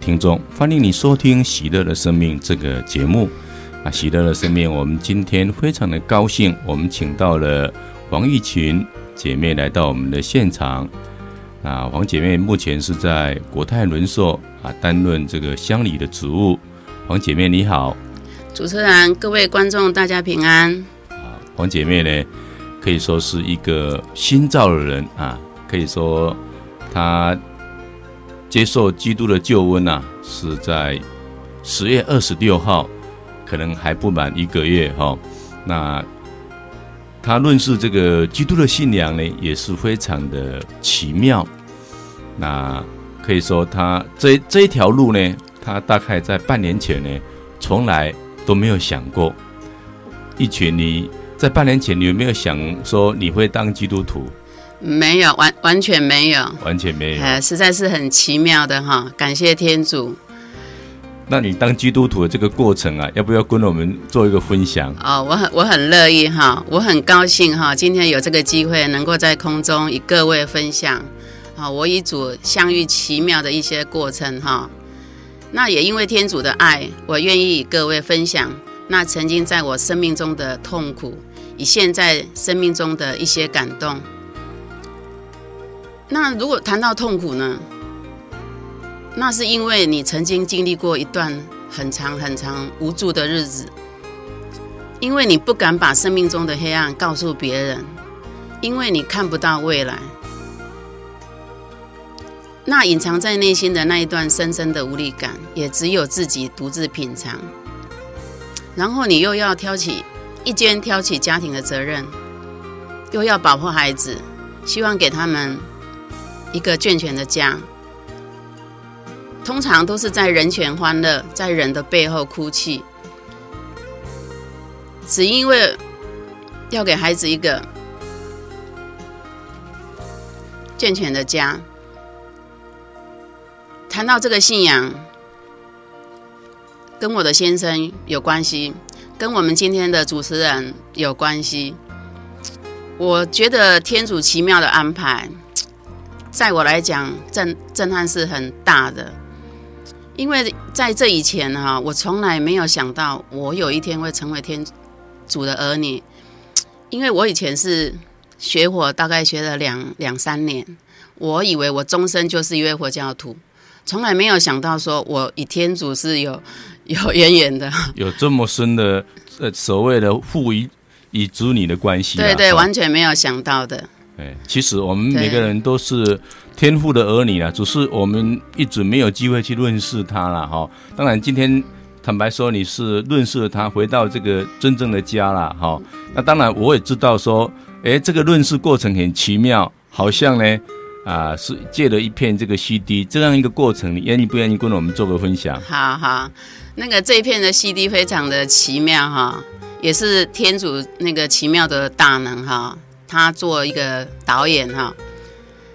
听众，欢迎你收听《喜乐的生命》这个节目。啊，喜乐的生命，我们今天非常的高兴，我们请到了黄玉群姐妹来到我们的现场。啊，黄姐妹目前是在国泰轮硕啊，担任这个乡里的职务。黄姐妹你好，主持人、各位观众，大家平安。啊，黄姐妹呢，可以说是一个新造的人啊，可以说她。接受基督的救恩呐、啊，是在十月二十六号，可能还不满一个月哈、哦。那他认识这个基督的信仰呢，也是非常的奇妙。那可以说他这这一条路呢，他大概在半年前呢，从来都没有想过。一群你在半年前，你有没有想说你会当基督徒？没有，完完全没有，完全没有，呃，实在是很奇妙的哈，感谢天主。那你当基督徒的这个过程啊，要不要跟我们做一个分享？哦，我很我很乐意哈，我很高兴哈，今天有这个机会能够在空中与各位分享，啊，我与主相遇奇妙的一些过程哈。那也因为天主的爱，我愿意与各位分享那曾经在我生命中的痛苦，以现在生命中的一些感动。那如果谈到痛苦呢？那是因为你曾经经历过一段很长很长无助的日子，因为你不敢把生命中的黑暗告诉别人，因为你看不到未来。那隐藏在内心的那一段深深的无力感，也只有自己独自品尝。然后你又要挑起一肩挑起家庭的责任，又要保护孩子，希望给他们。一个健全的家，通常都是在人前欢乐，在人的背后哭泣，只因为要给孩子一个健全的家。谈到这个信仰，跟我的先生有关系，跟我们今天的主持人有关系。我觉得天主奇妙的安排。在我来讲，震震撼是很大的，因为在这以前哈，我从来没有想到我有一天会成为天主的儿女，因为我以前是学佛，大概学了两两三年，我以为我终身就是一位佛教徒，从来没有想到说我与天主是有有 渊源的，有这么深的呃所谓的父与与子女的关系，对对，完全没有想到的。其实我们每个人都是天赋的儿女啊，只是我们一直没有机会去认识他了哈。当然，今天坦白说，你是认识了他，回到这个真正的家了哈。那当然，我也知道说，哎，这个认识过程很奇妙，好像呢，啊，是借了一片这个 CD，这样一个过程，你愿意不愿意跟我们做个分享？好好，那个这一片的 CD 非常的奇妙哈，也是天主那个奇妙的大能哈。他做一个导演哈，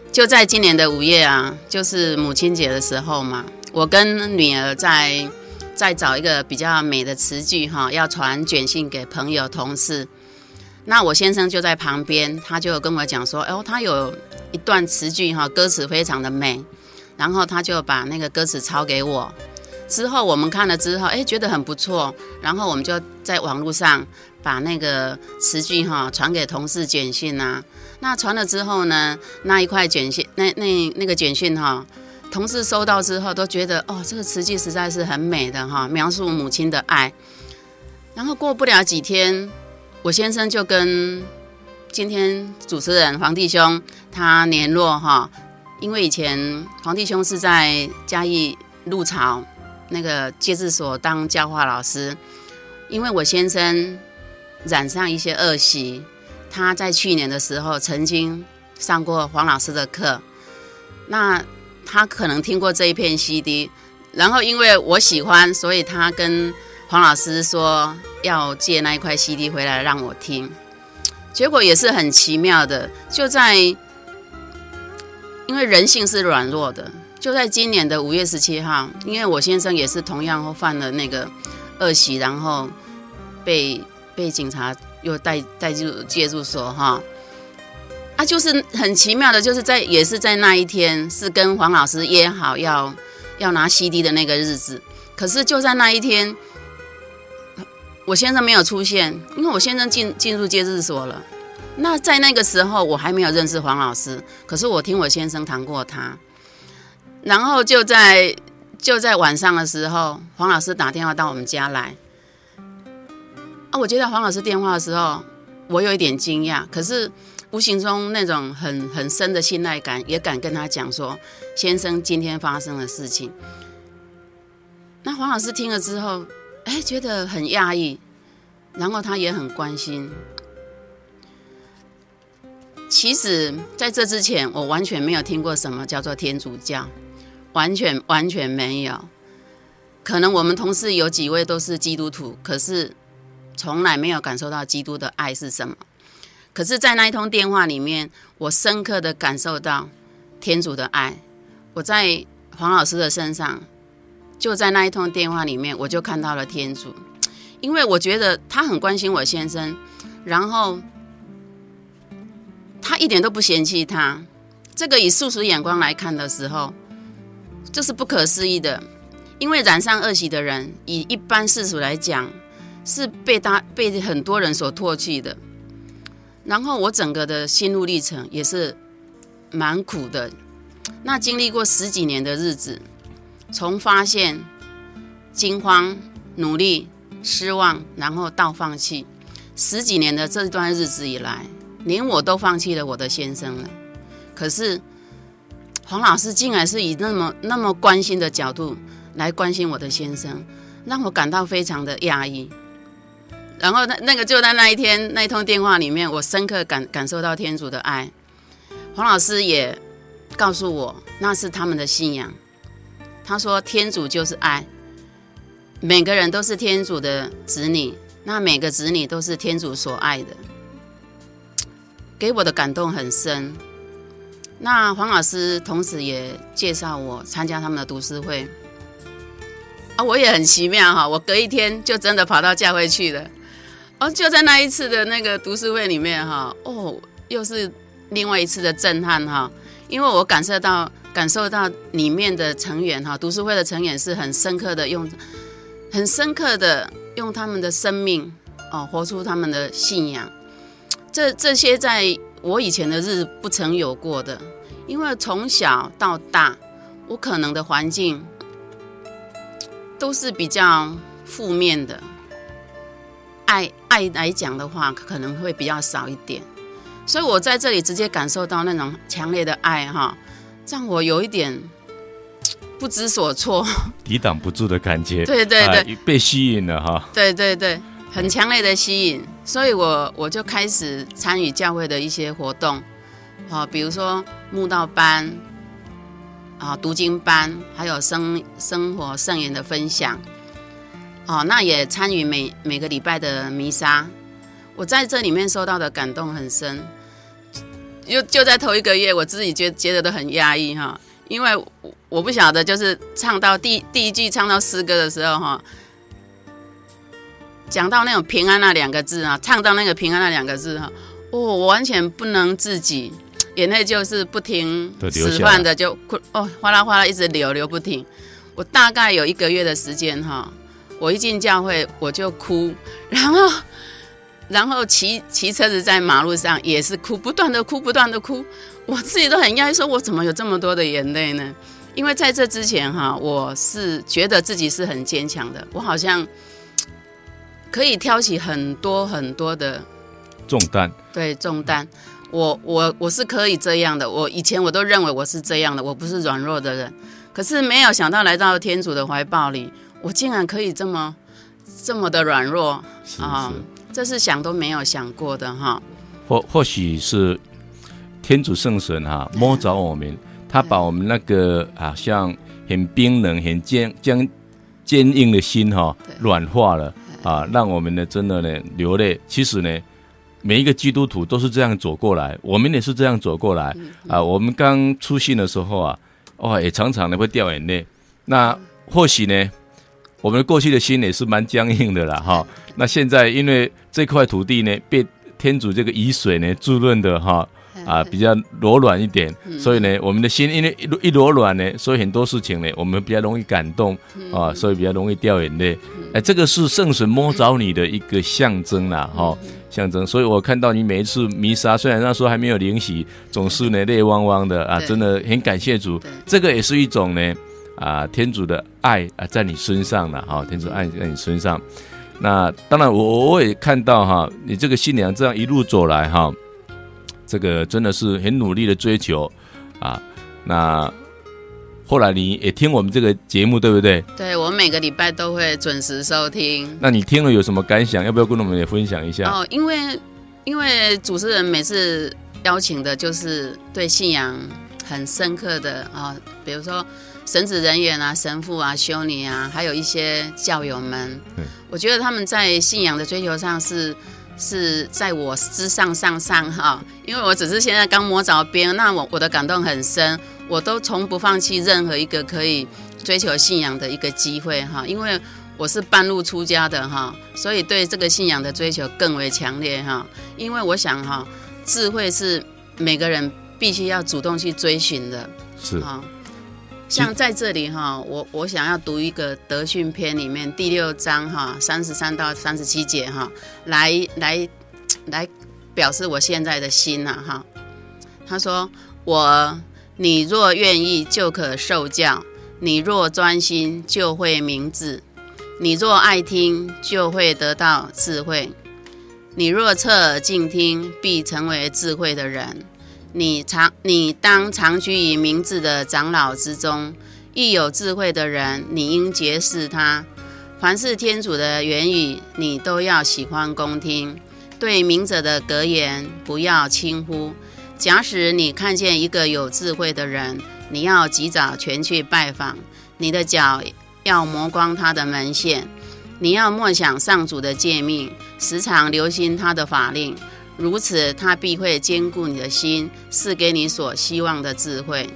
就在今年的五月啊，就是母亲节的时候嘛，我跟女儿在在找一个比较美的词句哈，要传简讯给朋友同事。那我先生就在旁边，他就跟我讲说，哦，他有一段词句哈，歌词非常的美，然后他就把那个歌词抄给我。之后我们看了之后，哎，觉得很不错，然后我们就在网络上。把那个词句哈传给同事简讯啊，那传了之后呢，那一块简讯，那那那个简讯哈，同事收到之后都觉得哦，这个词句实在是很美的哈，描述母亲的爱。然后过不了几天，我先生就跟今天主持人黄弟兄他联络哈，因为以前黄弟兄是在嘉义鹿草那个戒治所当教化老师，因为我先生。染上一些恶习，他在去年的时候曾经上过黄老师的课，那他可能听过这一片 CD，然后因为我喜欢，所以他跟黄老师说要借那一块 CD 回来让我听，结果也是很奇妙的，就在因为人性是软弱的，就在今年的五月十七号，因为我先生也是同样犯了那个恶习，然后被。被警察又带带入戒入所哈，啊，就是很奇妙的，就是在也是在那一天，是跟黄老师约好要要拿 CD 的那个日子。可是就在那一天，我先生没有出现，因为我先生进进入戒治所了。那在那个时候，我还没有认识黄老师，可是我听我先生谈过他。然后就在就在晚上的时候，黄老师打电话到我们家来。我接到黄老师电话的时候，我有一点惊讶，可是无形中那种很很深的信赖感，也敢跟他讲说，先生今天发生的事情。那黄老师听了之后，哎，觉得很讶异，然后他也很关心。其实在这之前，我完全没有听过什么叫做天主教，完全完全没有。可能我们同事有几位都是基督徒，可是从来没有感受到基督的爱是什么。可是，在那一通电话里面，我深刻的感受到天主的爱。我在黄老师的身上。就在那一通电话里面，我就看到了天主，因为我觉得他很关心我先生，然后他一点都不嫌弃他。这个以世俗眼光来看的时候，这是不可思议的。因为染上恶习的人，以一般世俗来讲，是被他被很多人所唾弃的。然后我整个的心路历程也是蛮苦的。那经历过十几年的日子。从发现、惊慌、努力、失望，然后到放弃，十几年的这段日子以来，连我都放弃了我的先生了。可是黄老师竟然是以那么那么关心的角度来关心我的先生，让我感到非常的压抑。然后那那个就在那一天那一通电话里面，我深刻感感受到天主的爱。黄老师也告诉我，那是他们的信仰。他说：“天主就是爱，每个人都是天主的子女，那每个子女都是天主所爱的，给我的感动很深。那黄老师同时也介绍我参加他们的读书会，啊，我也很奇妙哈，我隔一天就真的跑到教会去了。哦，就在那一次的那个读书会里面哈，哦，又是另外一次的震撼哈，因为我感受到。”感受到里面的成员哈，读书会的成员是很深刻的用，很深刻的用他们的生命哦，活出他们的信仰。这这些在我以前的日子不曾有过的，因为从小到大，我可能的环境都是比较负面的，爱爱来讲的话，可能会比较少一点。所以我在这里直接感受到那种强烈的爱哈。让我有一点不知所措，抵挡不住的感觉。对对对，啊、被吸引了哈。对对对，很强烈的吸引，所以我我就开始参与教会的一些活动，啊，比如说慕道班，啊，读经班，还有生生活圣言的分享，哦，那也参与每每个礼拜的弥撒，我在这里面受到的感动很深。就就在头一个月，我自己觉觉得都很压抑哈，因为我不晓得，就是唱到第第一句唱到诗歌的时候哈，讲到那种平安那两个字啊，唱到那个平安那两个字哈，哦，我完全不能自己，眼泪就是不停使唤的就哭哦，哗啦哗啦一直流流不停，我大概有一个月的时间哈，我一进教会我就哭，然后。然后骑骑车子在马路上也是哭，不断的哭，不断的哭，我自己都很讶异，说我怎么有这么多的眼泪呢？因为在这之前哈，我是觉得自己是很坚强的，我好像可以挑起很多很多的重担，对重担，我我我是可以这样的，我以前我都认为我是这样的，我不是软弱的人，可是没有想到来到天主的怀抱里，我竟然可以这么这么的软弱啊！这是想都没有想过的哈，或或许是天主圣神哈摸着我们，他把我们那个啊像很冰冷、很坚坚坚硬的心哈软化了啊，让我们呢真的呢流泪。其实呢，每一个基督徒都是这样走过来，我们也是这样走过来啊。我们刚出信的时候啊，哇，也常常的会掉眼泪。那或许呢，我们过去的心也是蛮僵硬的啦哈。那现在因为这块土地呢，被天主这个雨水呢滋润的哈，啊比较柔软一点，所以呢，我们的心因为一柔软呢，所以很多事情呢，我们比较容易感动啊，所以比较容易掉眼泪。哎，这个是圣神摸着你的一个象征啦，哈，象征。所以我看到你每一次弥撒，虽然那时候还没有灵洗，总是呢泪汪汪的啊，真的很感谢主。这个也是一种呢啊天主的爱啊在你身上了哈，天主爱在你身上。那当然，我我也看到哈，你这个新娘这样一路走来哈，这个真的是很努力的追求啊。那后来你也听我们这个节目，对不对？对，我每个礼拜都会准时收听。那你听了有什么感想？要不要跟我们也分享一下？哦，因为因为主持人每次邀请的就是对信仰很深刻的啊，比如说。神职人员啊，神父啊，修女啊，还有一些教友们，我觉得他们在信仰的追求上是是在我之上上上哈，因为我只是现在刚摸着边，那我我的感动很深，我都从不放弃任何一个可以追求信仰的一个机会哈，因为我是半路出家的哈，所以对这个信仰的追求更为强烈哈，因为我想哈，智慧是每个人必须要主动去追寻的，是。啊。像在这里哈，我我想要读一个德训篇里面第六章哈，三十三到三十七节哈，来来来表示我现在的心呐哈。他说：“我你若愿意，就可受教；你若专心，就会明智；你若爱听，就会得到智慧；你若侧耳静听，必成为智慧的人。”你常，你当常居于明智的长老之中，遇有智慧的人，你应结识他。凡是天主的言语，你都要喜欢恭听。对明者的格言，不要轻忽。假使你看见一个有智慧的人，你要及早前去拜访。你的脚要磨光他的门线。你要默想上主的诫命，时常留心他的法令。如此，他必会兼顾你的心，赐给你所希望的智慧。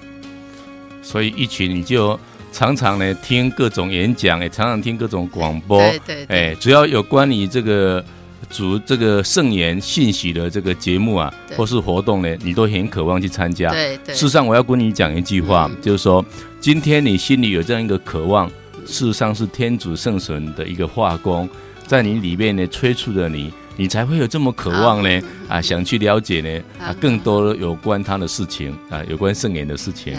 所以，一群你就常常呢听各种演讲，也常常听各种广播。对对，对。哎，只要有关于这个主这个圣言信息的这个节目啊，或是活动呢，你都很渴望去参加。对对。事实上，我要跟你讲一句话，嗯、就是说，今天你心里有这样一个渴望，事实上是天主圣神的一个化工，在你里面呢催促着你。你才会有这么渴望呢啊，想去了解呢啊，更多有关他的事情啊，有关圣言的事情。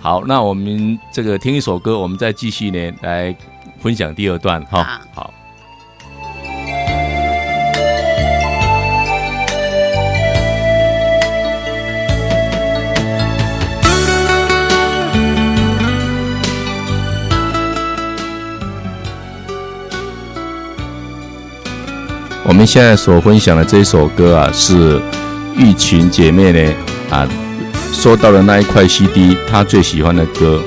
好，那我们这个听一首歌，我们再继续呢来分享第二段哈。好。我们现在所分享的这首歌啊，是玉群姐妹呢啊收到的那一块 CD，她最喜欢的歌。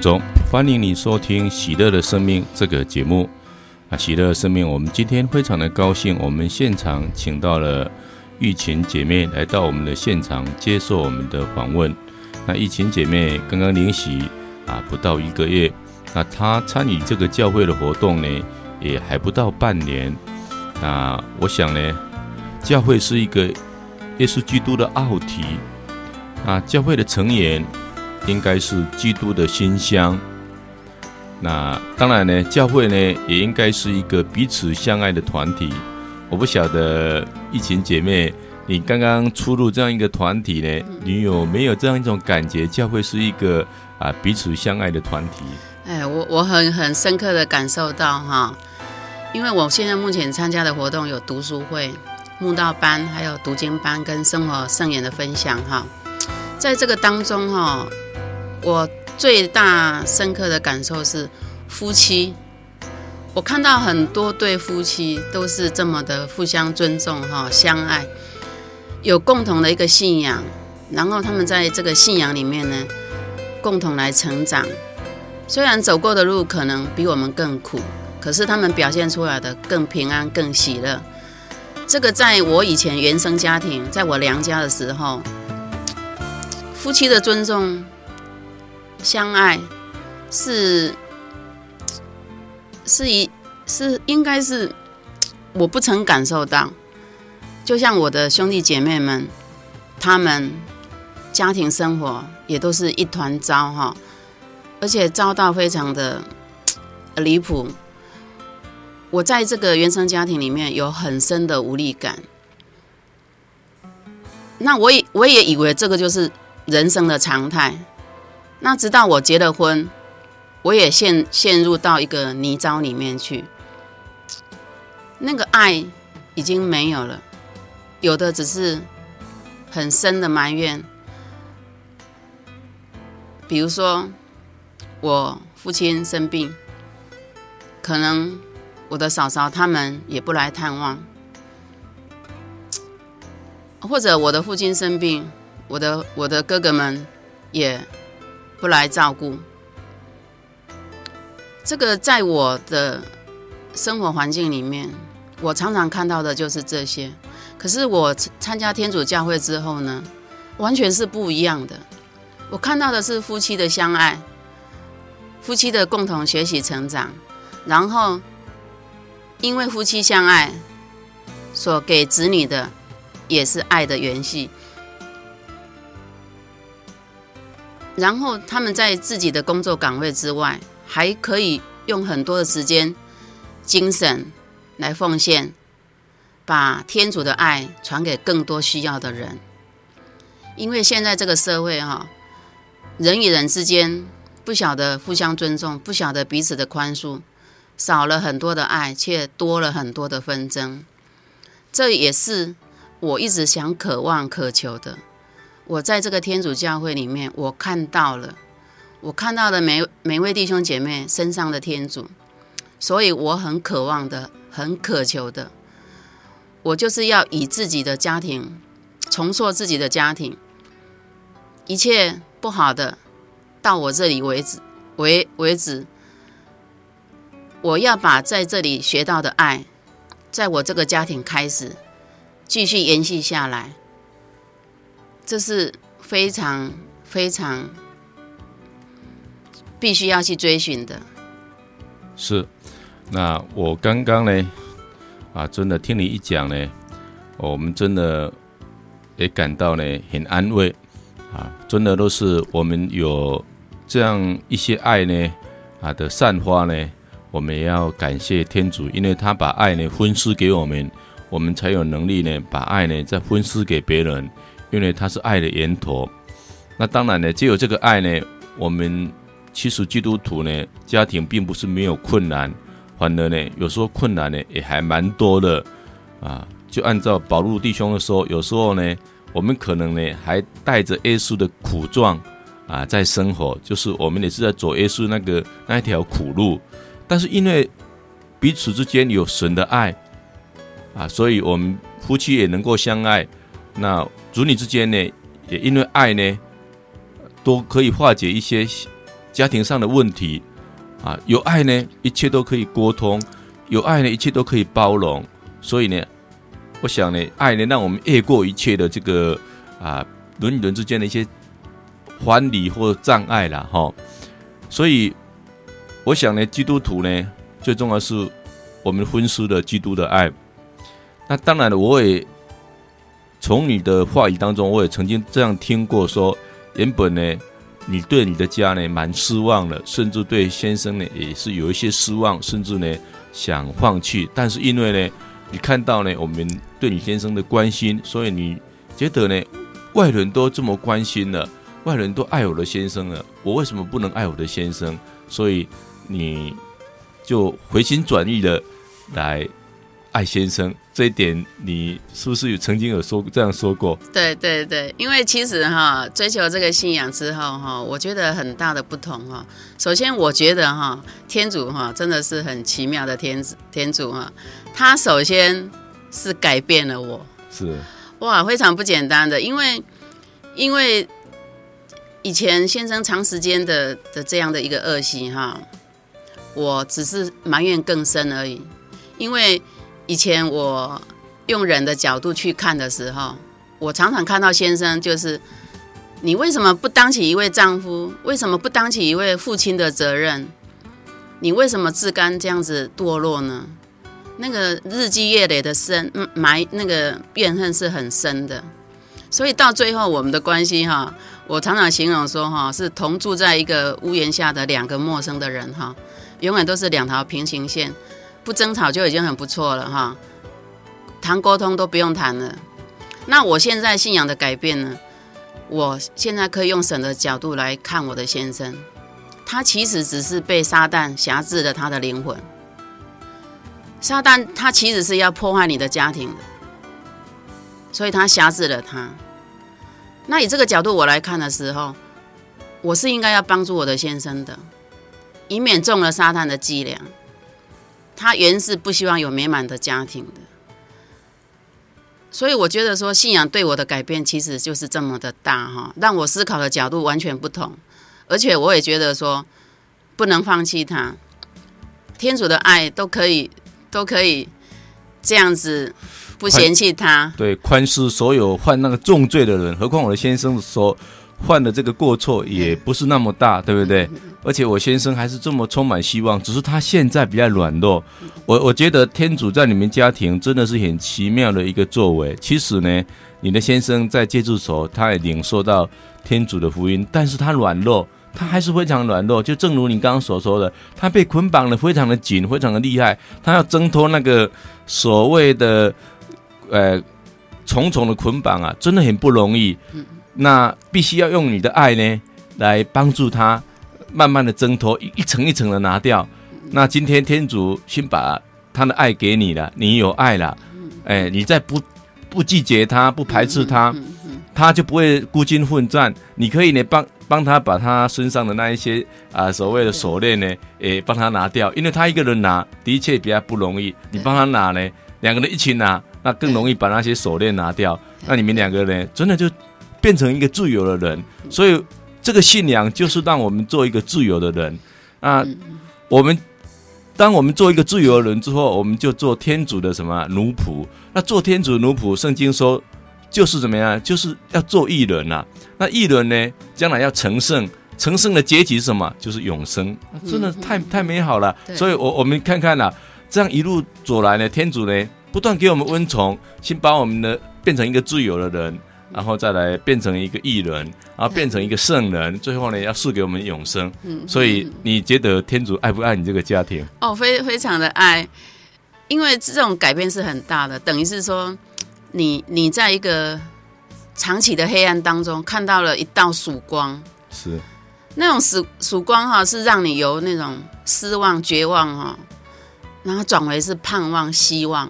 中，欢迎你收听《喜乐的生命》这个节目。啊，喜乐的生命，我们今天非常的高兴，我们现场请到了玉琴姐妹来到我们的现场接受我们的访问。那玉琴姐妹刚刚领洗啊，不到一个月。那她参与这个教会的活动呢，也还不到半年。那我想呢，教会是一个耶稣基督的奥体。啊，教会的成员应该是基督的馨香。那当然呢，教会呢也应该是一个彼此相爱的团体。我不晓得疫情姐妹，你刚刚出入这样一个团体呢，你有没有这样一种感觉？教会是一个啊彼此相爱的团体。哎，我我很很深刻的感受到哈，因为我现在目前参加的活动有读书会、慕道班，还有读经班跟生活圣言的分享哈。在这个当中哈，我最大深刻的感受是夫妻，我看到很多对夫妻都是这么的互相尊重哈，相爱，有共同的一个信仰，然后他们在这个信仰里面呢，共同来成长。虽然走过的路可能比我们更苦，可是他们表现出来的更平安、更喜乐。这个在我以前原生家庭，在我娘家的时候。夫妻的尊重、相爱，是是一是应该是我不曾感受到。就像我的兄弟姐妹们，他们家庭生活也都是一团糟哈，而且糟到非常的离谱。我在这个原生家庭里面有很深的无力感。那我也我也以为这个就是。人生的常态，那直到我结了婚，我也陷陷入到一个泥沼里面去。那个爱已经没有了，有的只是很深的埋怨。比如说，我父亲生病，可能我的嫂嫂他们也不来探望，或者我的父亲生病。我的我的哥哥们也不来照顾，这个在我的生活环境里面，我常常看到的就是这些。可是我参加天主教会之后呢，完全是不一样的。我看到的是夫妻的相爱，夫妻的共同学习成长，然后因为夫妻相爱，所给子女的也是爱的延续。然后他们在自己的工作岗位之外，还可以用很多的时间、精神来奉献，把天主的爱传给更多需要的人。因为现在这个社会哈，人与人之间不晓得互相尊重，不晓得彼此的宽恕，少了很多的爱，却多了很多的纷争。这也是我一直想渴望、渴求的。我在这个天主教会里面，我看到了，我看到了每每位弟兄姐妹身上的天主，所以我很渴望的，很渴求的，我就是要以自己的家庭重塑自己的家庭，一切不好的到我这里为止为为止，我要把在这里学到的爱，在我这个家庭开始继续延续下来。这是非常非常必须要去追寻的。是，那我刚刚呢，啊，真的听你一讲呢，我们真的也感到呢很安慰啊，真的都是我们有这样一些爱呢啊的散发呢，我们也要感谢天主，因为他把爱呢分施给我们，我们才有能力呢把爱呢再分施给别人。因为他是爱的源头，那当然呢，只有这个爱呢，我们其实基督徒呢，家庭并不是没有困难，反而呢，有时候困难呢也还蛮多的啊。就按照保禄弟兄的说，有时候呢，我们可能呢还带着耶稣的苦状啊在生活，就是我们也是在走耶稣那个那一条苦路，但是因为彼此之间有神的爱啊，所以我们夫妻也能够相爱。那子女之间呢，也因为爱呢，都可以化解一些家庭上的问题啊，有爱呢，一切都可以沟通；有爱呢，一切都可以包容。所以呢，我想呢，爱呢，让我们越过一切的这个啊，人与人之间的一些藩篱或障碍了哈。所以，我想呢，基督徒呢，最重要是我们分施的基督的爱。那当然了，我也从你的话语当中，我也曾经这样听过说，原本呢。你对你的家呢蛮失望的，甚至对先生呢也是有一些失望，甚至呢想放弃。但是因为呢，你看到呢我们对你先生的关心，所以你觉得呢外人都这么关心了，外人都爱我的先生了，我为什么不能爱我的先生？所以你就回心转意的来。爱先生这一点，你是不是有曾经有说这样说过？对对对，因为其实哈，追求这个信仰之后哈，我觉得很大的不同哈。首先，我觉得哈，天主哈真的是很奇妙的天子天主哈，他首先是改变了我，是哇，非常不简单的，因为因为以前先生长时间的的这样的一个恶习哈，我只是埋怨更深而已，因为。以前我用人的角度去看的时候，我常常看到先生就是，你为什么不当起一位丈夫？为什么不当起一位父亲的责任？你为什么自甘这样子堕落呢？那个日积月累的深埋那个怨恨是很深的，所以到最后我们的关系哈，我常常形容说哈，是同住在一个屋檐下的两个陌生的人哈，永远都是两条平行线。不争吵就已经很不错了哈，谈沟通都不用谈了。那我现在信仰的改变呢？我现在可以用神的角度来看我的先生，他其实只是被撒旦挟制了他的灵魂。撒旦他其实是要破坏你的家庭的，所以他挟制了他。那以这个角度我来看的时候，我是应该要帮助我的先生的，以免中了撒旦的伎俩。他原是不希望有美满的家庭的，所以我觉得说信仰对我的改变其实就是这么的大哈，让我思考的角度完全不同，而且我也觉得说不能放弃他，天主的爱都可以都可以这样子不嫌弃他，对，宽恕所有犯那个重罪的人，何况我的先生说。犯的这个过错也不是那么大，对不对？而且我先生还是这么充满希望，只是他现在比较软弱。我我觉得天主在你们家庭真的是很奇妙的一个作为。其实呢，你的先生在戒治所，他也领受到天主的福音，但是他软弱，他还是非常软弱。就正如你刚刚所说的，他被捆绑的非常的紧，非常的厉害，他要挣脱那个所谓的呃重重的捆绑啊，真的很不容易。那必须要用你的爱呢，来帮助他慢慢的挣脱，一层一层的拿掉。那今天天主先把他的爱给你了，你有爱了，哎，你再不不拒绝他，不排斥他，他就不会孤军奋战。你可以呢帮帮他把他身上的那一些啊所谓的锁链呢，诶帮他拿掉，因为他一个人拿的确比较不容易，你帮他拿呢，两个人一起拿，那更容易把那些锁链拿掉。那你们两个人真的就。变成一个自由的人，所以这个信仰就是让我们做一个自由的人。啊，我们当我们做一个自由的人之后，我们就做天主的什么奴仆。那做天主的奴仆，圣经说就是怎么样？就是要做义人呐。那义人呢，将来要成圣，成圣的结局是什么？就是永生。真的太太美好了。所以我我们看看呐，这样一路走来呢，天主呢不断给我们温宠，先把我们的变成一个自由的人。然后再来变成一个异人，然后变成一个圣人，最后呢要赐给我们永生。嗯，所以你觉得天主爱不爱你这个家庭？哦，非非常的爱，因为这种改变是很大的，等于是说你你在一个长期的黑暗当中看到了一道曙光，是那种曙曙光哈，是让你由那种失望、绝望哈，然后转为是盼望、希望，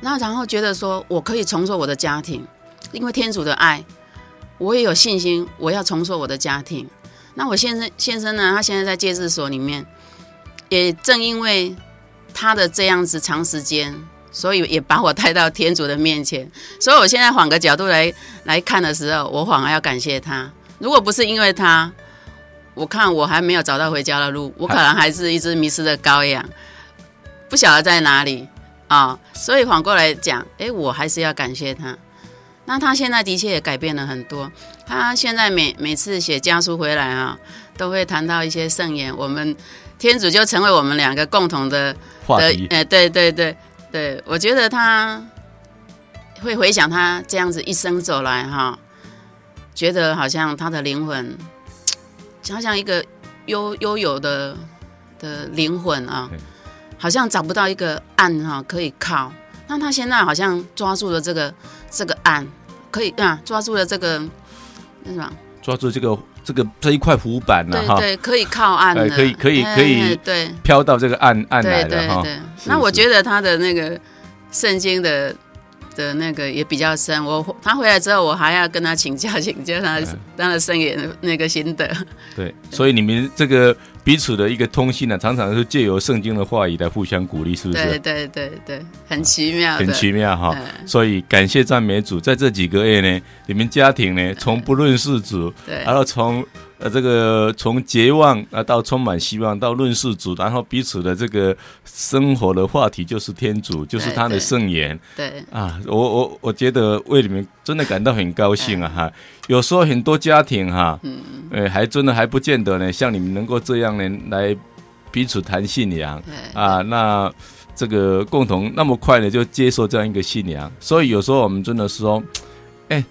然后然后觉得说我可以重塑我的家庭。因为天主的爱，我也有信心，我要重塑我的家庭。那我先生先生呢？他现在在戒治所里面，也正因为他的这样子长时间，所以也把我带到天主的面前。所以我现在换个角度来来看的时候，我反而要感谢他。如果不是因为他，我看我还没有找到回家的路，我可能还是一只迷失的羔羊，不晓得在哪里啊、所以反过来讲，哎，我还是要感谢他。那他现在的确也改变了很多。他现在每每次写家书回来啊，都会谈到一些圣言。我们天主就成为我们两个共同的话题。哎，对对对对，我觉得他会回想他这样子一生走来哈，觉得好像他的灵魂，好像一个悠悠游的的灵魂啊，好像找不到一个岸哈可以靠。那他现在好像抓住了这个这个岸，可以啊，抓住了这个。那什么？抓住这个这个这一块浮板呢？哈，对，可以靠岸的，可以可以可以，对，飘到这个岸岸来的哈。那我觉得他的那个圣经的的那个也比较深。我他回来之后，我还要跟他请教请教他他的圣言那个心得。对，所以你们这个。彼此的一个通信呢、啊，常常是借由圣经的话语来互相鼓励，是不是？对对对对，很奇妙，很奇妙哈。所以感谢赞美主，在这几个月呢，你们家庭呢，从不认识主，对，然后从。呃，这个从绝望啊到充满希望，到论世主，然后彼此的这个生活的话题就是天主，就是他的圣言。对，对啊，我我我觉得为你们真的感到很高兴啊哈。有时候很多家庭哈，嗯，呃，还真的还不见得呢，像你们能够这样呢来彼此谈信仰啊，那这个共同那么快呢就接受这样一个信仰，所以有时候我们真的是说，哎。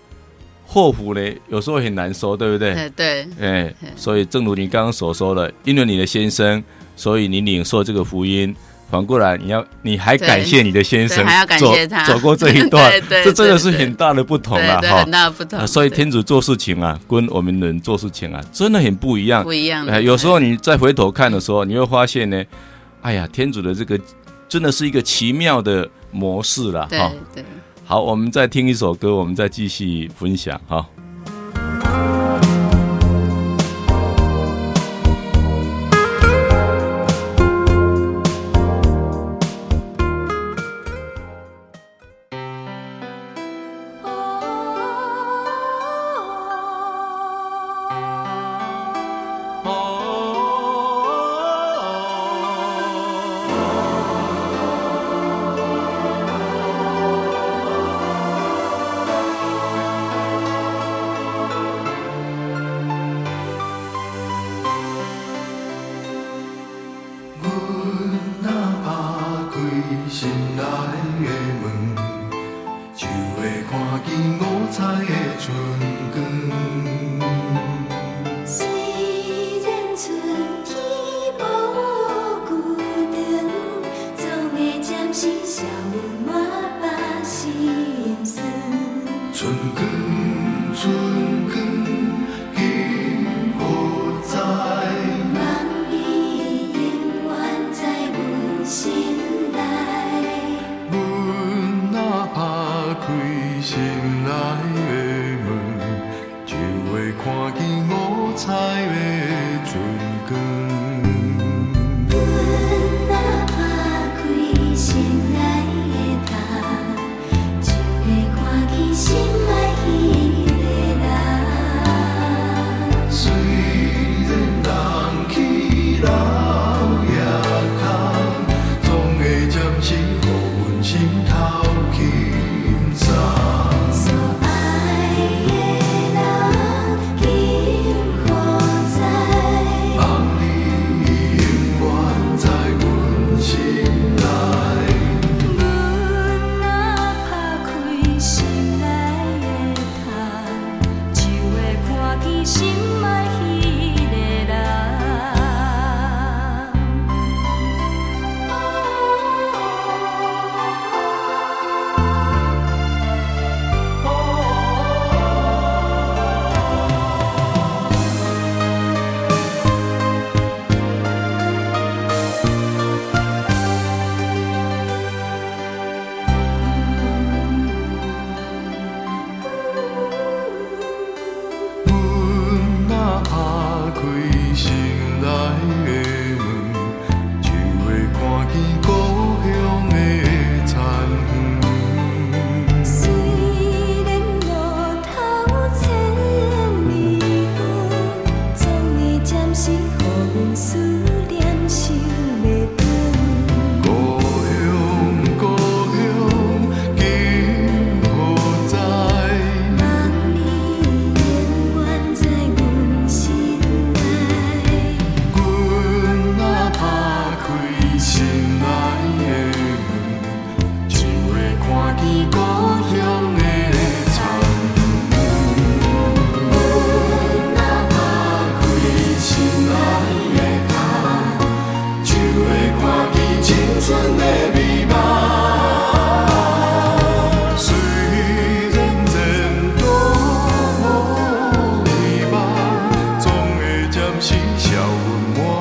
祸福呢，有时候很难说，对不对？对对，哎，所以正如你刚刚所说的，因为你的先生，所以你领受这个福音。反过来，你要你还感谢你的先生，还要感谢他走过这一段，这真的是很大的不同了哈。很大的不同。所以天主做事情啊，跟我们人做事情啊，真的很不一样。不一样。有时候你再回头看的时候，你会发现呢，哎呀，天主的这个真的是一个奇妙的模式了哈。对。好，我们再听一首歌，我们再继续分享哈。笑问我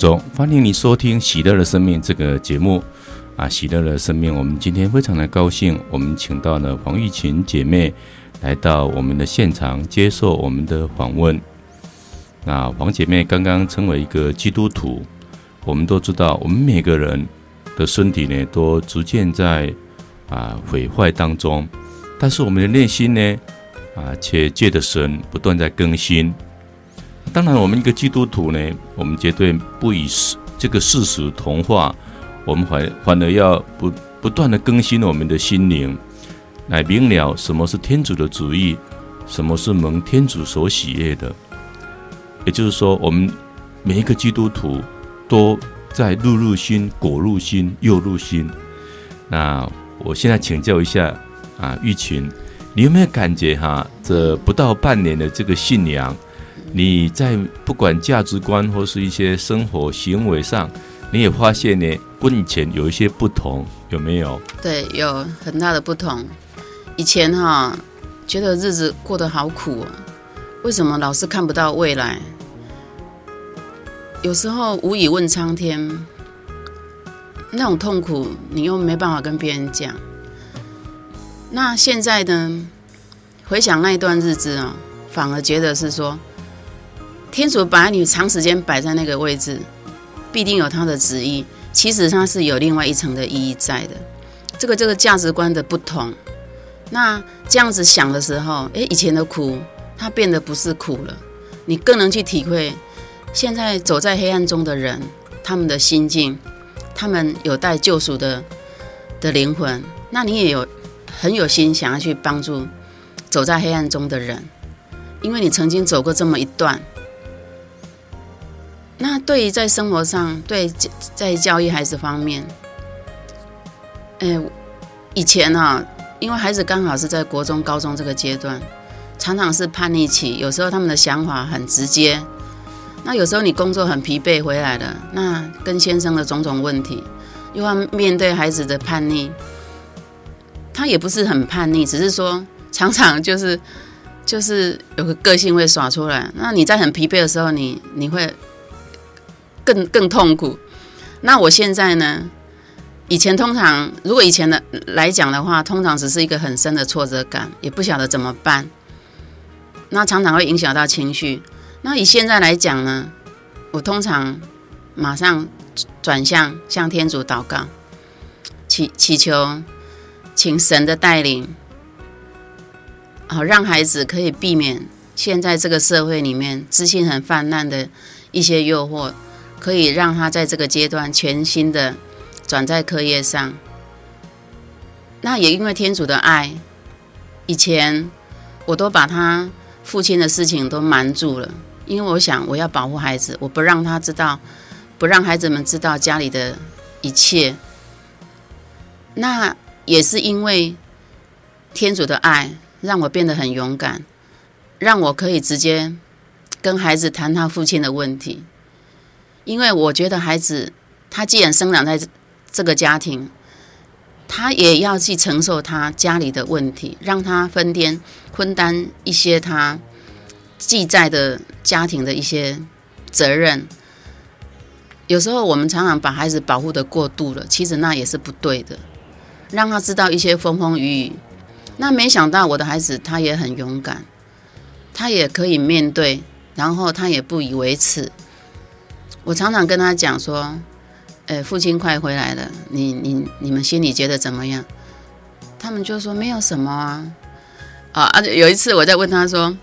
中，欢迎你收听《喜乐的生命》这个节目啊！喜乐的生命，我们今天非常的高兴，我们请到了黄玉琴姐妹来到我们的现场接受我们的访问。那黄姐妹刚刚成为一个基督徒，我们都知道，我们每个人的身体呢，都逐渐在啊毁坏当中，但是我们的内心呢，啊，却借着神不断在更新。当然，我们一个基督徒呢，我们绝对不以世这个世俗同化，我们反反而要不不断的更新我们的心灵，来明了什么是天主的旨意，什么是蒙天主所喜悦的。也就是说，我们每一个基督徒都在入入心、果入心、又入心。那我现在请教一下啊，玉琴，你有没有感觉哈？这不到半年的这个信仰。你在不管价值观或是一些生活行为上，你也发现呢，跟以前有一些不同，有没有？对，有很大的不同。以前哈，觉得日子过得好苦啊，为什么老是看不到未来？有时候无以问苍天，那种痛苦你又没办法跟别人讲。那现在呢，回想那一段日子啊，反而觉得是说。天主把你长时间摆在那个位置，必定有他的旨意。其实他是有另外一层的意义在的。这个这个价值观的不同，那这样子想的时候，诶，以前的苦，它变得不是苦了。你更能去体会现在走在黑暗中的人，他们的心境，他们有待救赎的的灵魂。那你也有很有心想要去帮助走在黑暗中的人，因为你曾经走过这么一段。那对于在生活上，对在教育孩子方面，哎，以前啊，因为孩子刚好是在国中、高中这个阶段，常常是叛逆期，有时候他们的想法很直接。那有时候你工作很疲惫回来了，那跟先生的种种问题，又要面对孩子的叛逆，他也不是很叛逆，只是说常常就是就是有个个性会耍出来。那你在很疲惫的时候，你你会。更更痛苦。那我现在呢？以前通常，如果以前的来讲的话，通常只是一个很深的挫折感，也不晓得怎么办。那常常会影响到情绪。那以现在来讲呢，我通常马上转向向天主祷告，祈祈求，请神的带领，好让孩子可以避免现在这个社会里面资讯很泛滥的一些诱惑。可以让他在这个阶段全心的转在课业上。那也因为天主的爱，以前我都把他父亲的事情都瞒住了，因为我想我要保护孩子，我不让他知道，不让孩子们知道家里的一切。那也是因为天主的爱，让我变得很勇敢。让我可以直接跟孩子谈他父亲的问题，因为我觉得孩子他既然生长在这个家庭，他也要去承受他家里的问题，让他分担分担一些他记在的家庭的一些责任。有时候我们常常把孩子保护得过度了，其实那也是不对的。让他知道一些风风雨雨。那没想到我的孩子他也很勇敢，他也可以面对，然后他也不以为耻。我常常跟他讲说：“诶，父亲快回来了，你你你们心里觉得怎么样？”他们就说：“没有什么啊。”啊，而且有一次我在问他说：“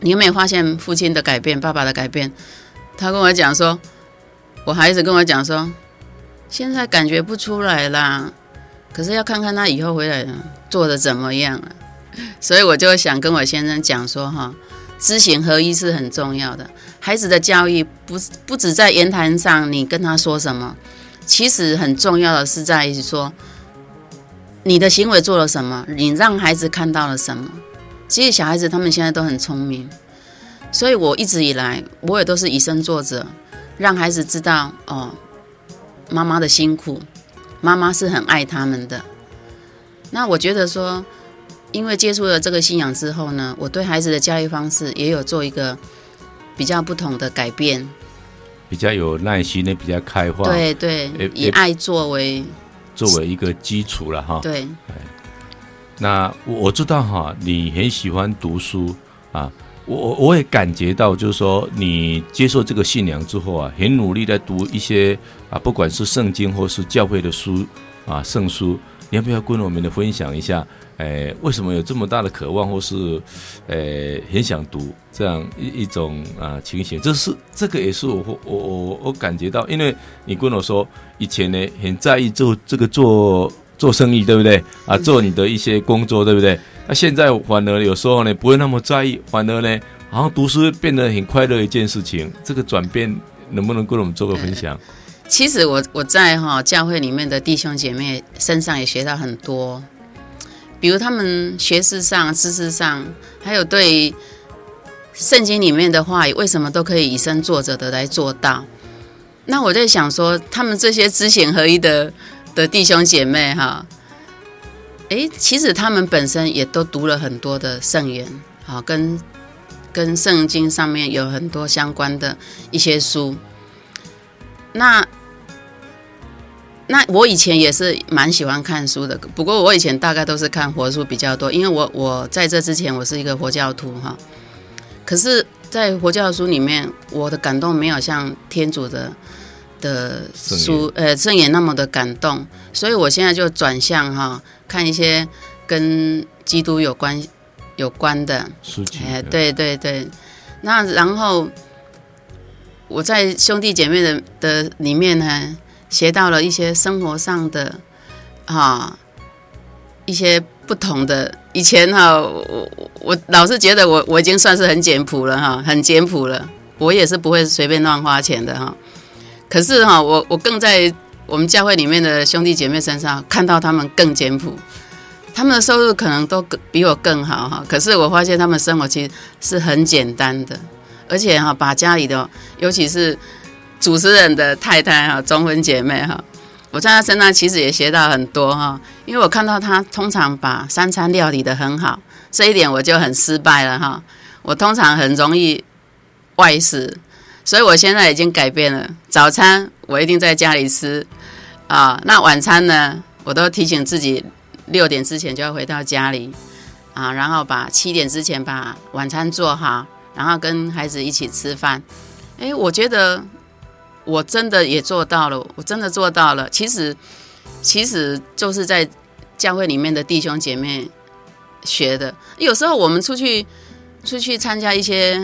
你有没有发现父亲的改变，爸爸的改变？”他跟我讲说。我孩子跟我讲说，现在感觉不出来啦，可是要看看他以后回来做的怎么样了。所以我就想跟我先生讲说，哈，知行合一是很重要的。孩子的教育不不只在言谈上，你跟他说什么，其实很重要的是在于说，你的行为做了什么，你让孩子看到了什么。其实小孩子他们现在都很聪明，所以我一直以来我也都是以身作则。让孩子知道哦，妈妈的辛苦，妈妈是很爱他们的。那我觉得说，因为接触了这个信仰之后呢，我对孩子的教育方式也有做一个比较不同的改变，比较有耐心的，比较开放。对对，以爱作为作为一个基础了哈。对。那我知道哈，你很喜欢读书啊。我我也感觉到，就是说，你接受这个信仰之后啊，很努力在读一些啊，不管是圣经或是教会的书啊，圣书，你要不要跟我们的分享一下？诶，为什么有这么大的渴望，或是诶很想读这样一一种啊情形？这是这个也是我我我我感觉到，因为你跟我说以前呢很在意做这个做做生意，对不对？啊，做你的一些工作，对不对？那现在反而有时候呢，不会那么在意，反而呢，好像读书变得很快乐一件事情。这个转变能不能跟我们做个分享？其实我我在哈教会里面的弟兄姐妹身上也学到很多，比如他们学识上、知识上，还有对圣经里面的话，为什么都可以以身作则的来做到？那我在想说，他们这些知行合一的的弟兄姐妹哈。诶，其实他们本身也都读了很多的圣言，啊，跟跟圣经上面有很多相关的一些书。那那我以前也是蛮喜欢看书的，不过我以前大概都是看活书比较多，因为我我在这之前我是一个佛教徒哈。可是，在佛教书里面，我的感动没有像天主的的书呃圣言那么的感动，所以我现在就转向哈。看一些跟基督有关有关的书籍，哎，对对对。那然后我在兄弟姐妹的的里面呢，学到了一些生活上的啊一些不同的。以前哈，我我老是觉得我我已经算是很简朴了哈，很简朴了。我也是不会随便乱花钱的哈。可是哈，我我更在。我们教会里面的兄弟姐妹身上看到他们更简朴，他们的收入可能都比我更好哈。可是我发现他们生活其实是很简单的，而且哈，把家里的，尤其是主持人的太太哈，中婚姐妹哈，我在她身上其实也学到很多哈。因为我看到她通常把三餐料理得很好，这一点我就很失败了哈。我通常很容易外食，所以我现在已经改变了，早餐我一定在家里吃。啊，那晚餐呢？我都提醒自己六点之前就要回到家里啊，然后把七点之前把晚餐做好，然后跟孩子一起吃饭。诶，我觉得我真的也做到了，我真的做到了。其实，其实就是在教会里面的弟兄姐妹学的。有时候我们出去出去参加一些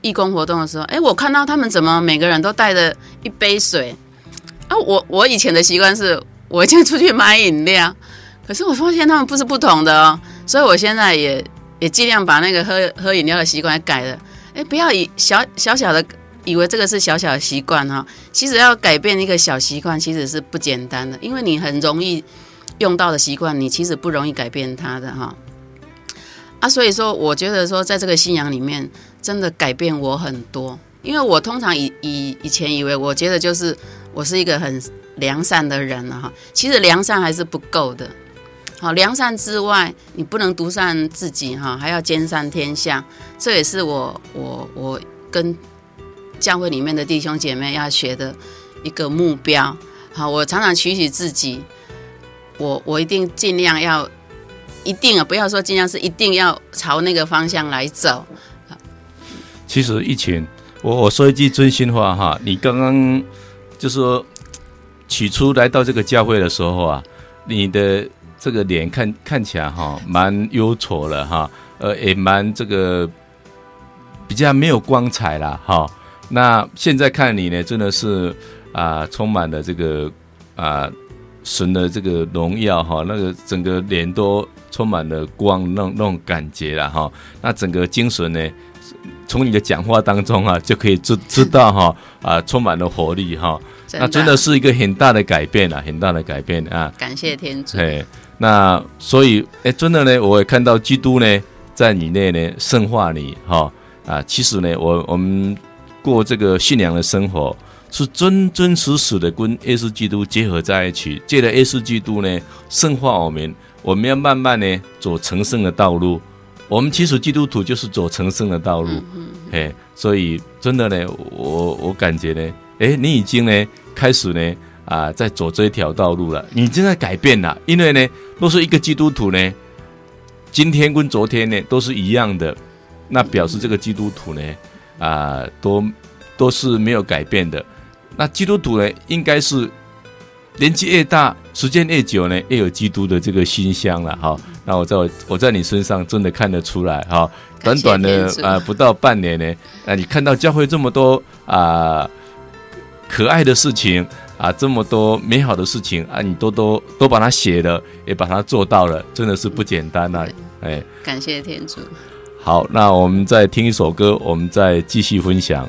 义工活动的时候，哎，我看到他们怎么每个人都带着一杯水。啊，我我以前的习惯是，我就出去买饮料，可是我发现他们不是不同的哦，所以我现在也也尽量把那个喝喝饮料的习惯改了。哎，不要以小小小的以为这个是小小的习惯哈，其实要改变一个小习惯其实是不简单的，因为你很容易用到的习惯，你其实不容易改变它的哈。啊，所以说我觉得说在这个信仰里面，真的改变我很多。因为我通常以以以前以为，我觉得就是我是一个很良善的人了哈。其实良善还是不够的。好，良善之外，你不能独善自己哈，还要兼善天下。这也是我我我跟教会里面的弟兄姐妹要学的一个目标。好，我常常提醒自己，我我一定尽量要，一定啊，不要说尽量，是一定要朝那个方向来走。其实一群，我我说一句真心话哈，你刚刚就是说起初来到这个教会的时候啊，你的。这个脸看看起来哈，蛮忧愁了哈，呃，也蛮这个比较没有光彩了哈。那现在看你呢，真的是啊、呃，充满了这个啊、呃、神的这个荣耀哈，那个整个脸都充满了光，那种那种感觉了哈。那整个精神呢，从你的讲话当中啊，就可以知 知道哈啊、呃，充满了活力哈。真那真的是一个很大的改变啊，很大的改变啊。感谢天主。那所以，哎，真的呢，我也看到基督呢，在你内呢，圣化你，哈啊，其实呢，我我们过这个信仰的生活，是真真实实的跟耶稣基督结合在一起，借着耶稣基督呢，圣化我们，我们要慢慢呢，走成圣的道路。我们其实基督徒就是走成圣的道路，哎，所以真的呢，我我感觉呢，哎，你已经呢，开始呢。啊，在走这一条道路了，你正在改变了，因为呢，若是一个基督徒呢，今天跟昨天呢都是一样的，那表示这个基督徒呢，啊，都都是没有改变的。那基督徒呢，应该是年纪越大，时间越久呢，越有基督的这个馨香了哈。那我在我我在你身上真的看得出来哈，短短的啊不到半年呢，啊，你看到教会这么多啊可爱的事情。啊，这么多美好的事情啊，你都都都把它写了，也把它做到了，真的是不简单呐、啊！哎，感谢天主。好，那我们再听一首歌，我们再继续分享。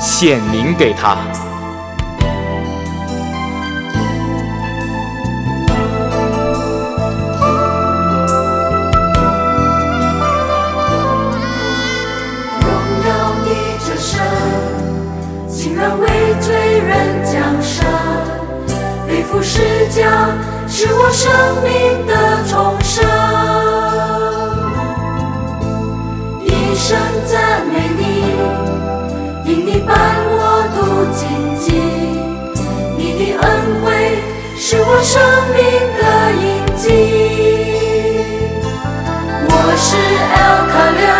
显明给他。荣耀你这神，竟然为罪人降生，背负十架，是我生命的重生，一生赞美你。伴我度荆棘，你的恩惠是我生命的印记。我是 El Kaliam，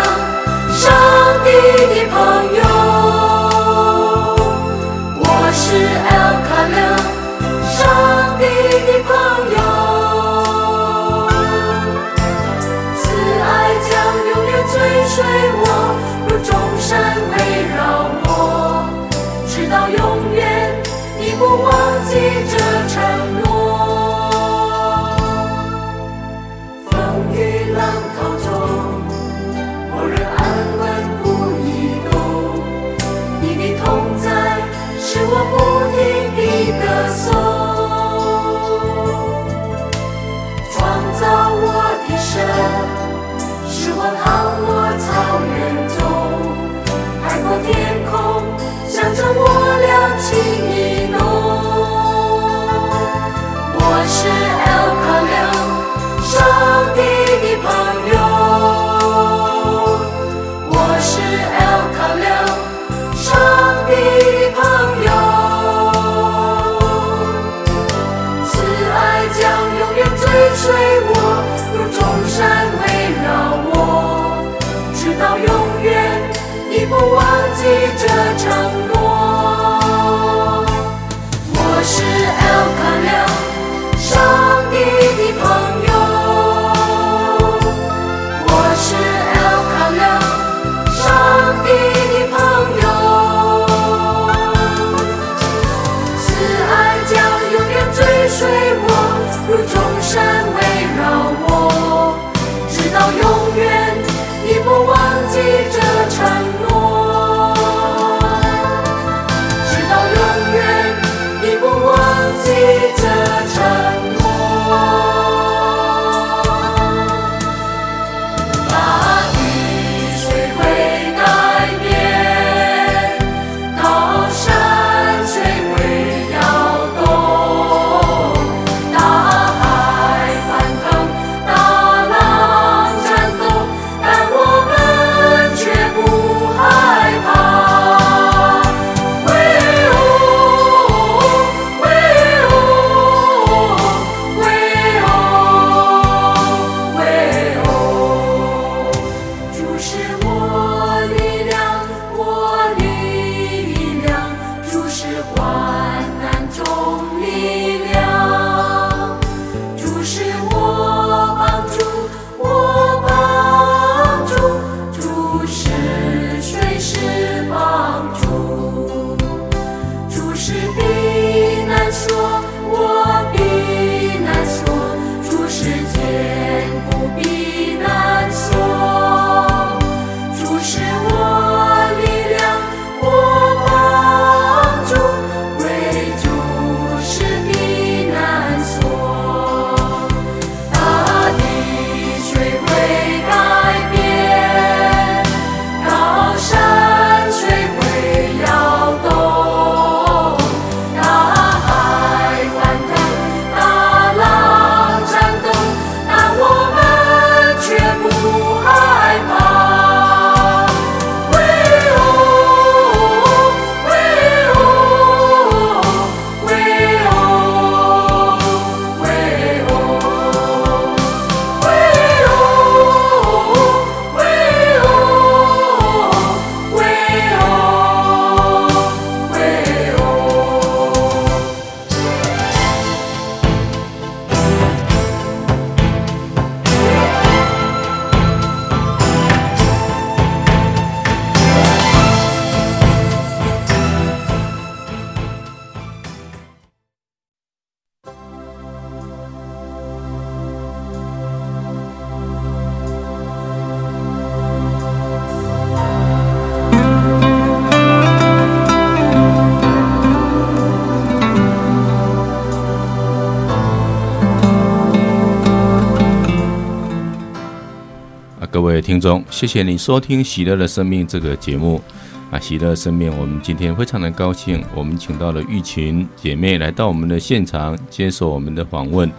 中，谢谢你收听《喜乐的生命》这个节目。啊，喜乐的生命，我们今天非常的高兴，我们请到了玉群姐妹来到我们的现场，接受我们的访问。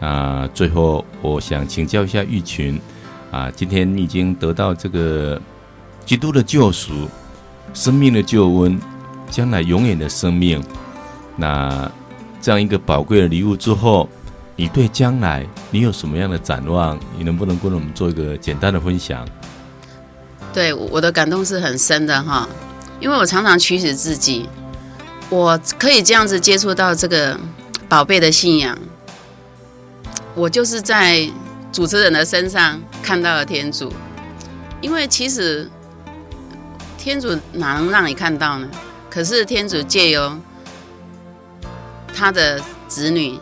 啊，最后我想请教一下玉群，啊，今天你已经得到这个基督的救赎、生命的救恩、将来永远的生命，那这样一个宝贵的礼物之后，你对将来你有什么样的展望？你能不能跟我们做一个简单的分享？对，我的感动是很深的哈，因为我常常驱使自己，我可以这样子接触到这个宝贝的信仰，我就是在主持人的身上看到了天主，因为其实天主哪能让你看到呢？可是天主借由他的子女，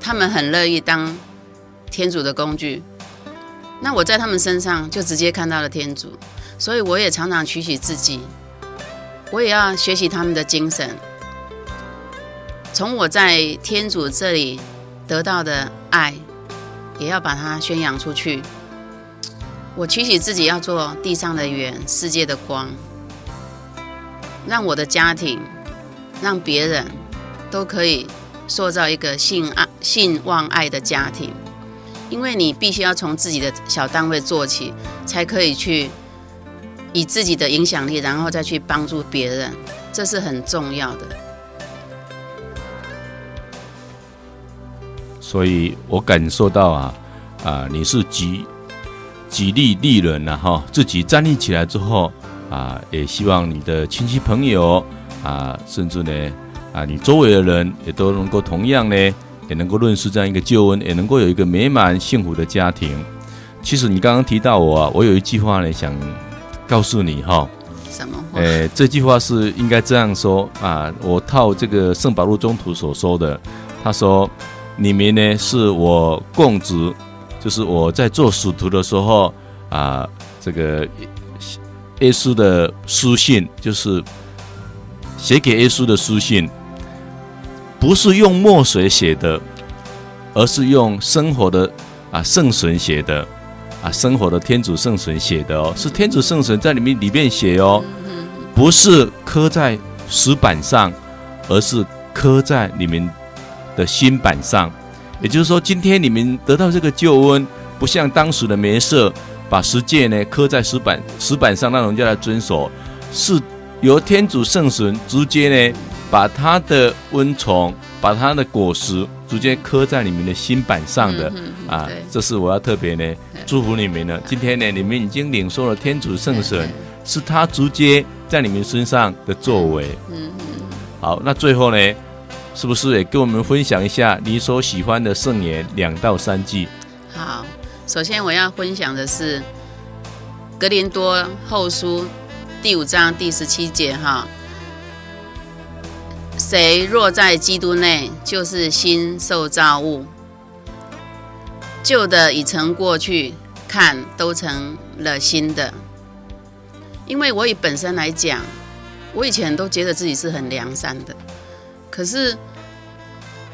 他们很乐意当天主的工具。那我在他们身上就直接看到了天主，所以我也常常提醒自己，我也要学习他们的精神，从我在天主这里得到的爱，也要把它宣扬出去。我提醒自己要做地上的圆，世界的光，让我的家庭，让别人都可以塑造一个信爱、信望爱的家庭。因为你必须要从自己的小单位做起，才可以去以自己的影响力，然后再去帮助别人，这是很重要的。所以我感受到啊啊，你是己己利利人呐哈，自己站立起来之后啊，也希望你的亲戚朋友啊，甚至呢啊，你周围的人也都能够同样呢。也能够认识这样一个救恩，也能够有一个美满幸福的家庭。其实你刚刚提到我啊，我有一句话呢，想告诉你哈。什么话？诶，这句话是应该这样说啊，我套这个圣保禄中徒所说的，他说：“你们呢是我供职，就是我在做使徒的时候啊，这个耶稣的书信，就是写给耶稣的书信。”不是用墨水写的，而是用生活的啊圣神写的啊生活的天主圣神写的哦，是天主圣神在里面里面写哦，不是刻在石板上，而是刻在你们的心板上。也就是说，今天你们得到这个救恩，不像当时的梅瑟把十诫呢刻在石板石板上，让人家来遵守，是由天主圣神直接呢。把它的温宠，把它的果实直接刻在你们的心板上的、嗯、啊，这是我要特别呢祝福你们的。今天呢，你们已经领受了天主圣神，是他直接在你们身上的作为。嗯嗯。好，那最后呢，是不是也跟我们分享一下你所喜欢的圣言两到三句？好，首先我要分享的是《格林多后书》第五章第十七节哈。谁若在基督内，就是新受造物，旧的已成过去，看都成了新的。因为我以本身来讲，我以前都觉得自己是很良善的，可是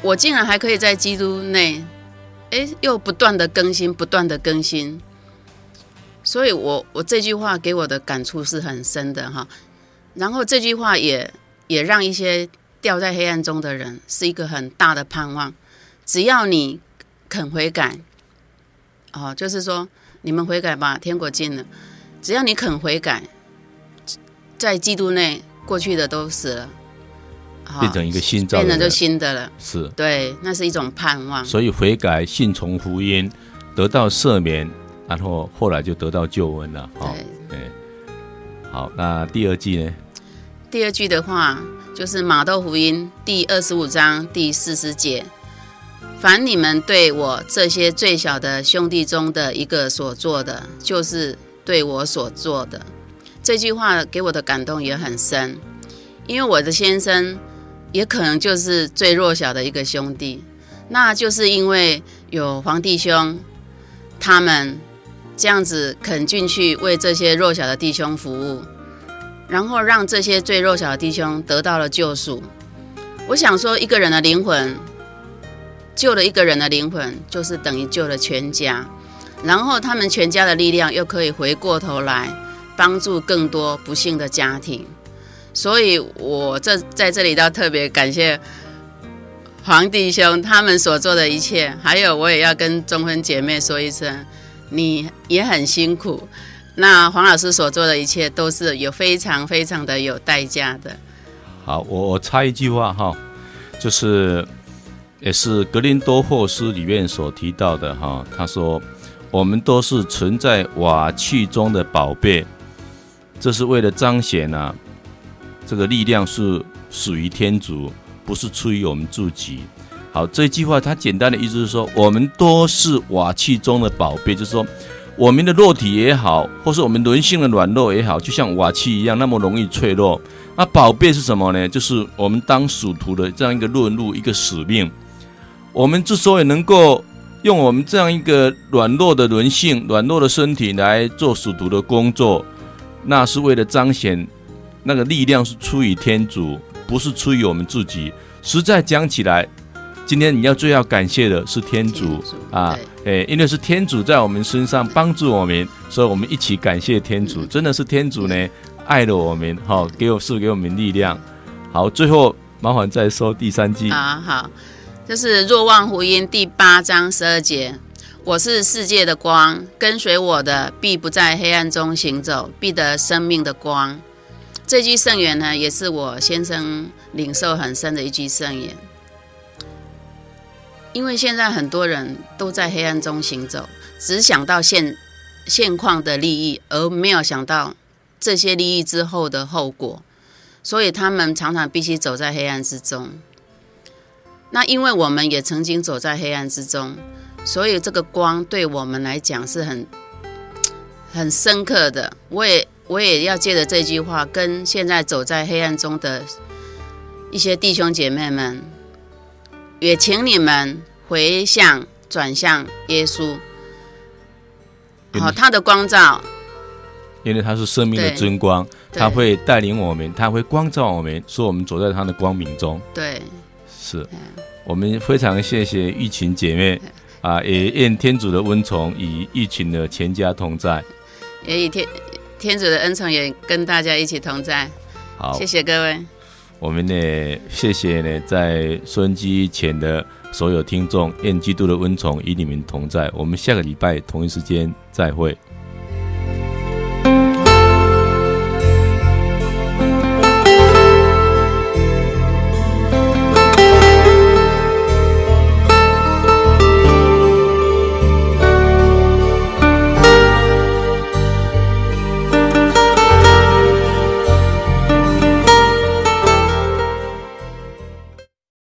我竟然还可以在基督内，哎，又不断的更新，不断的更新。所以我我这句话给我的感触是很深的哈。然后这句话也也让一些。掉在黑暗中的人是一个很大的盼望，只要你肯悔改，哦，就是说你们悔改吧，天国近了。只要你肯悔改，在基督内过去的都死了，哦、变成一个新造，变成就新的了。是，对，那是一种盼望。所以悔改、信从福音，得到赦免，然后后来就得到救恩了。哦、对，对，好，那第二句呢？第二句的话。就是马窦福音第二十五章第四十节，凡你们对我这些最小的兄弟中的一个所做的，就是对我所做的。这句话给我的感动也很深，因为我的先生也可能就是最弱小的一个兄弟，那就是因为有黄弟兄，他们这样子肯进去为这些弱小的弟兄服务。然后让这些最弱小的弟兄得到了救赎。我想说，一个人的灵魂救了一个人的灵魂，就是等于救了全家。然后他们全家的力量又可以回过头来帮助更多不幸的家庭。所以我这在这里要特别感谢黄弟兄他们所做的一切，还有我也要跟中分姐妹说一声，你也很辛苦。那黄老师所做的一切都是有非常非常的有代价的。好，我我插一句话哈，就是也是格林多霍斯里面所提到的哈，他说我们都是存在瓦器中的宝贝，这是为了彰显啊，这个力量是属于天主。不是出于我们自己。好，这句话它简单的意思是说，我们都是瓦器中的宝贝，就是说，我们的肉体也好，或是我们人性的软弱也好，就像瓦器一样，那么容易脆弱。那宝贝是什么呢？就是我们当属徒的这样一个论路，一个使命。我们之所以能够用我们这样一个软弱的人性、软弱的身体来做属徒的工作，那是为了彰显那个力量是出于天主。不是出于我们自己，实在讲起来，今天你要最要感谢的是天主，啊，诶，因为是天主在我们身上帮助我们，所以我们一起感谢天主。嗯、真的是天主呢，爱了我们，好，给我赐给我们力量。好，最后麻烦再说第三句。啊好，就是若望福音第八章十二节，我是世界的光，跟随我的必不在黑暗中行走，必得生命的光。这句圣言呢，也是我先生领受很深的一句圣言。因为现在很多人都在黑暗中行走，只想到现现况的利益，而没有想到这些利益之后的后果，所以他们常常必须走在黑暗之中。那因为我们也曾经走在黑暗之中，所以这个光对我们来讲是很很深刻的。我也。我也要借着这句话，跟现在走在黑暗中的一些弟兄姐妹们，也请你们回向转向耶稣，好，他的光照，因为他是生命的真光，他会带领我们，他会光照我们，说我们走在他的光明中。对，是。我们非常谢谢玉琴姐妹啊，也愿天主的恩宠与玉琴的全家同在，也与天。天主的恩宠也跟大家一起同在。好，谢谢各位。我们呢，谢谢呢，在收音机前的所有听众，愿基督的恩宠与你们同在。我们下个礼拜同一时间再会。